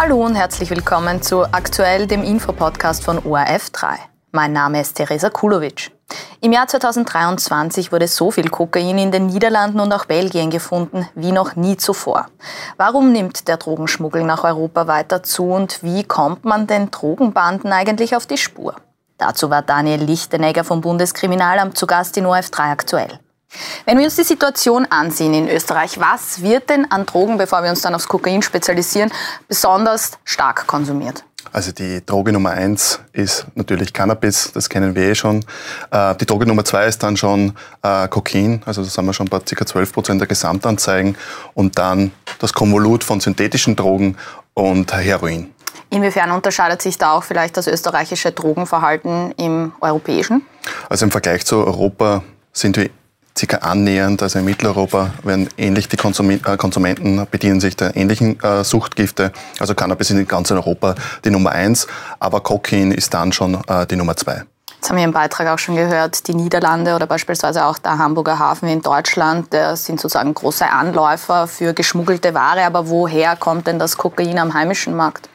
Hallo und herzlich willkommen zu aktuell dem Infopodcast von ORF3. Mein Name ist Teresa Kulovic. Im Jahr 2023 wurde so viel Kokain in den Niederlanden und auch Belgien gefunden wie noch nie zuvor. Warum nimmt der Drogenschmuggel nach Europa weiter zu und wie kommt man den Drogenbanden eigentlich auf die Spur? Dazu war Daniel Lichtenegger vom Bundeskriminalamt zu Gast in ORF3 aktuell. Wenn wir uns die Situation ansehen in Österreich, was wird denn an Drogen, bevor wir uns dann aufs Kokain spezialisieren, besonders stark konsumiert? Also die Droge Nummer eins ist natürlich Cannabis, das kennen wir eh schon. Äh, die Droge Nummer zwei ist dann schon äh, Kokain, also da sind wir schon bei ca. 12 Prozent der Gesamtanzeigen. Und dann das Konvolut von synthetischen Drogen und Heroin. Inwiefern unterscheidet sich da auch vielleicht das österreichische Drogenverhalten im europäischen? Also im Vergleich zu Europa sind wir circa annähernd, also in Mitteleuropa werden ähnlich die äh, Konsumenten bedienen sich der ähnlichen äh, Suchtgifte. Also Cannabis ist in ganz Europa die Nummer eins, aber Kokain ist dann schon äh, die Nummer zwei. Jetzt haben wir im Beitrag auch schon gehört, die Niederlande oder beispielsweise auch der Hamburger Hafen in Deutschland, sind sozusagen große Anläufer für geschmuggelte Ware. Aber woher kommt denn das Kokain am heimischen Markt?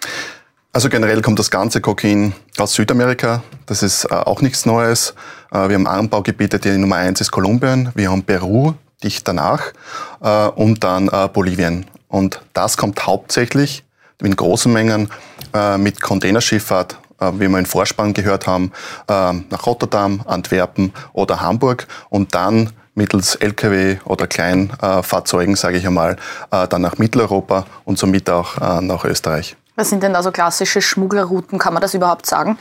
Also generell kommt das ganze Kokain aus Südamerika. Das ist äh, auch nichts Neues. Äh, wir haben Anbaugebiete, die Nummer eins ist Kolumbien. Wir haben Peru dicht danach äh, und dann äh, Bolivien. Und das kommt hauptsächlich in großen Mengen äh, mit Containerschifffahrt, äh, wie wir in Vorspann gehört haben, nach Rotterdam, Antwerpen oder Hamburg und dann mittels Lkw oder Kleinfahrzeugen, sage ich einmal, dann nach Mitteleuropa und somit auch nach Österreich. Was sind denn da so klassische Schmugglerrouten? Kann man das überhaupt sagen?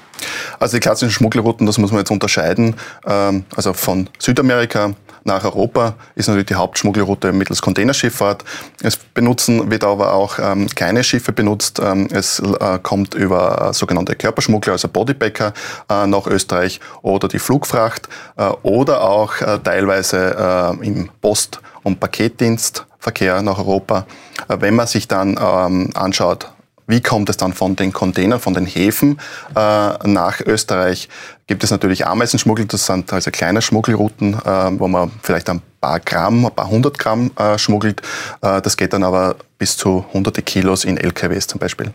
Also die klassischen Schmugglerrouten, das muss man jetzt unterscheiden. Ähm, also von Südamerika nach Europa ist natürlich die Hauptschmuggelroute mittels Containerschifffahrt. Es benutzen wird aber auch ähm, kleine Schiffe benutzt. Ähm, es äh, kommt über sogenannte Körperschmuggler, also Bodypacker äh, nach Österreich oder die Flugfracht äh, oder auch teilweise im Post- und Paketdienstverkehr nach Europa. Wenn man sich dann anschaut, wie kommt es dann von den Containern, von den Häfen äh, nach Österreich? Gibt es natürlich Ameisenschmuggel, das sind also kleine Schmuggelrouten, äh, wo man vielleicht ein paar Gramm, ein paar hundert Gramm äh, schmuggelt. Äh, das geht dann aber bis zu hunderte Kilos in LKWs zum Beispiel.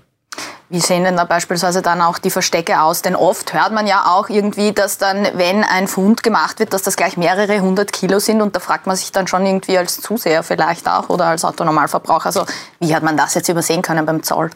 Wie sehen denn da beispielsweise dann auch die Verstecke aus? Denn oft hört man ja auch irgendwie, dass dann, wenn ein Fund gemacht wird, dass das gleich mehrere hundert Kilo sind. Und da fragt man sich dann schon irgendwie als Zuseher vielleicht auch oder als Autonormalverbraucher, also wie hat man das jetzt übersehen können beim Zoll?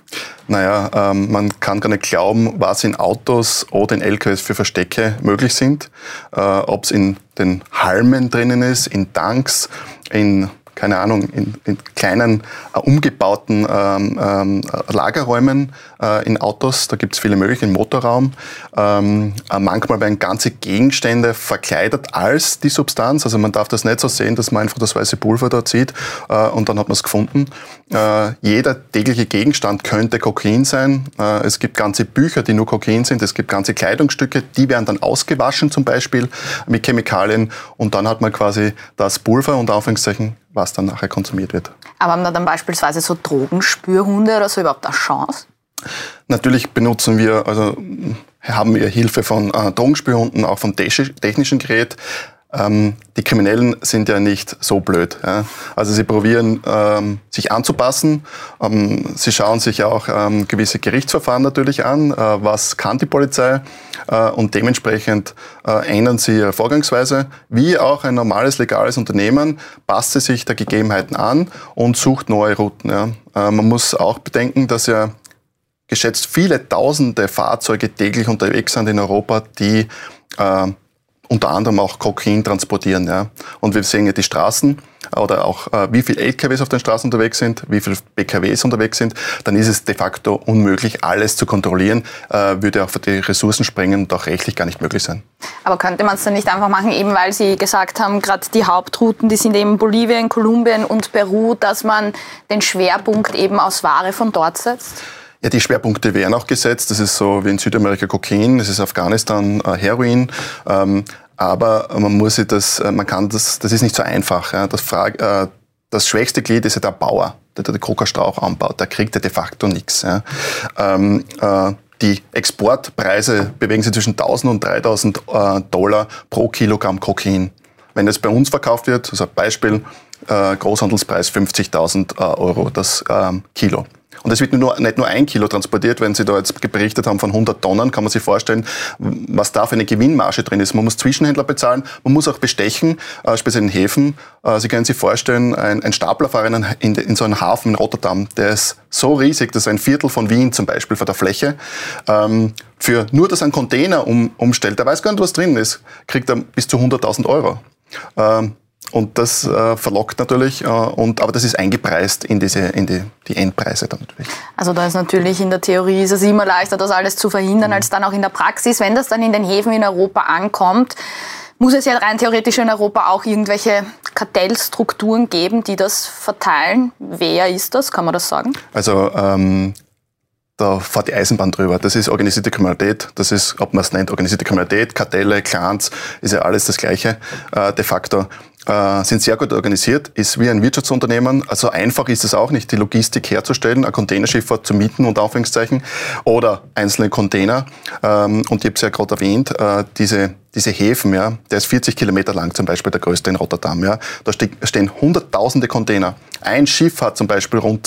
Naja, ähm, man kann gar nicht glauben, was in Autos oder in LKWs für Verstecke möglich sind. Äh, Ob es in den Halmen drinnen ist, in Tanks, in keine Ahnung, in, in kleinen äh, umgebauten ähm, ähm, Lagerräumen äh, in Autos. Da gibt es viele Möglichkeiten, im Motorraum. Ähm, äh, manchmal werden ganze Gegenstände verkleidet als die Substanz. Also man darf das nicht so sehen, dass man einfach das weiße Pulver da zieht äh, und dann hat man es gefunden. Äh, jeder tägliche Gegenstand könnte Kokain sein. Äh, es gibt ganze Bücher, die nur Kokain sind. Es gibt ganze Kleidungsstücke, die werden dann ausgewaschen zum Beispiel mit Chemikalien und dann hat man quasi das Pulver und Anführungszeichen was dann nachher konsumiert wird. Aber haben da dann beispielsweise so Drogenspürhunde oder so überhaupt eine Chance? Natürlich benutzen wir, also haben wir Hilfe von äh, Drogenspürhunden, auch vom technischen Gerät. Ähm, die Kriminellen sind ja nicht so blöd. Ja. Also sie probieren, ähm, sich anzupassen. Ähm, sie schauen sich auch ähm, gewisse Gerichtsverfahren natürlich an. Äh, was kann die Polizei? Äh, und dementsprechend äh, ändern sie ihre Vorgangsweise. Wie auch ein normales, legales Unternehmen passt sie sich der Gegebenheiten an und sucht neue Routen. Ja. Äh, man muss auch bedenken, dass ja geschätzt viele tausende Fahrzeuge täglich unterwegs sind in Europa, die äh, unter anderem auch Kokain transportieren. Ja. Und wir sehen ja die Straßen oder auch äh, wie viele LKWs auf den Straßen unterwegs sind, wie viele PKWs unterwegs sind, dann ist es de facto unmöglich, alles zu kontrollieren, äh, würde auch für die Ressourcen sprengen und auch rechtlich gar nicht möglich sein. Aber könnte man es dann nicht einfach machen, eben weil Sie gesagt haben, gerade die Hauptrouten, die sind eben Bolivien, Kolumbien und Peru, dass man den Schwerpunkt eben aus Ware von dort setzt? Ja, die Schwerpunkte werden auch gesetzt. Das ist so wie in Südamerika Kokain, das ist Afghanistan äh, Heroin. Ähm, aber man muss sich das, äh, man kann das, das ist nicht so einfach. Ja. Das, Frage, äh, das schwächste Glied ist ja der Bauer, der den Kokastrauch anbaut. Der kriegt ja de facto nichts. Ja. Ähm, äh, die Exportpreise bewegen sich zwischen 1000 und 3000 äh, Dollar pro Kilogramm Kokain. Wenn es bei uns verkauft wird, also Beispiel, äh, Großhandelspreis 50.000 äh, Euro das ähm, Kilo. Und es wird nur, nicht nur ein Kilo transportiert. Wenn Sie da jetzt berichtet haben von 100 Tonnen, kann man sich vorstellen, was da für eine Gewinnmarge drin ist. Man muss Zwischenhändler bezahlen, man muss auch bestechen, äh, speziell in Häfen. Äh, Sie können sich vorstellen, ein, ein Staplerfahrer in, in, in, so einem Hafen in Rotterdam, der ist so riesig, das ist ein Viertel von Wien zum Beispiel von der Fläche. Ähm, für nur, dass ein Container um, umstellt, der weiß gar nicht, was drin ist, kriegt er bis zu 100.000 Euro. Ähm, und das äh, verlockt natürlich, äh, und, aber das ist eingepreist in, diese, in die, die Endpreise dann natürlich. Also da ist natürlich in der Theorie ist es immer leichter, das alles zu verhindern, mhm. als dann auch in der Praxis. Wenn das dann in den Häfen in Europa ankommt, muss es ja rein theoretisch in Europa auch irgendwelche Kartellstrukturen geben, die das verteilen. Wer ist das? Kann man das sagen? Also ähm, da fährt die Eisenbahn drüber. Das ist organisierte Kriminalität, das ist, ob man es nennt, organisierte Kriminalität, Kartelle, Clans, ist ja alles das Gleiche äh, de facto. Äh, sind sehr gut organisiert, ist wie ein Wirtschaftsunternehmen. Also einfach ist es auch nicht, die Logistik herzustellen, ein Containerschiff zu mieten, und Anführungszeichen, oder einzelne Container. Ähm, und ich habe es ja gerade erwähnt, äh, diese diese Häfen, ja, der ist 40 Kilometer lang, zum Beispiel der größte in Rotterdam, ja, da stehen hunderttausende Container. Ein Schiff hat zum Beispiel rund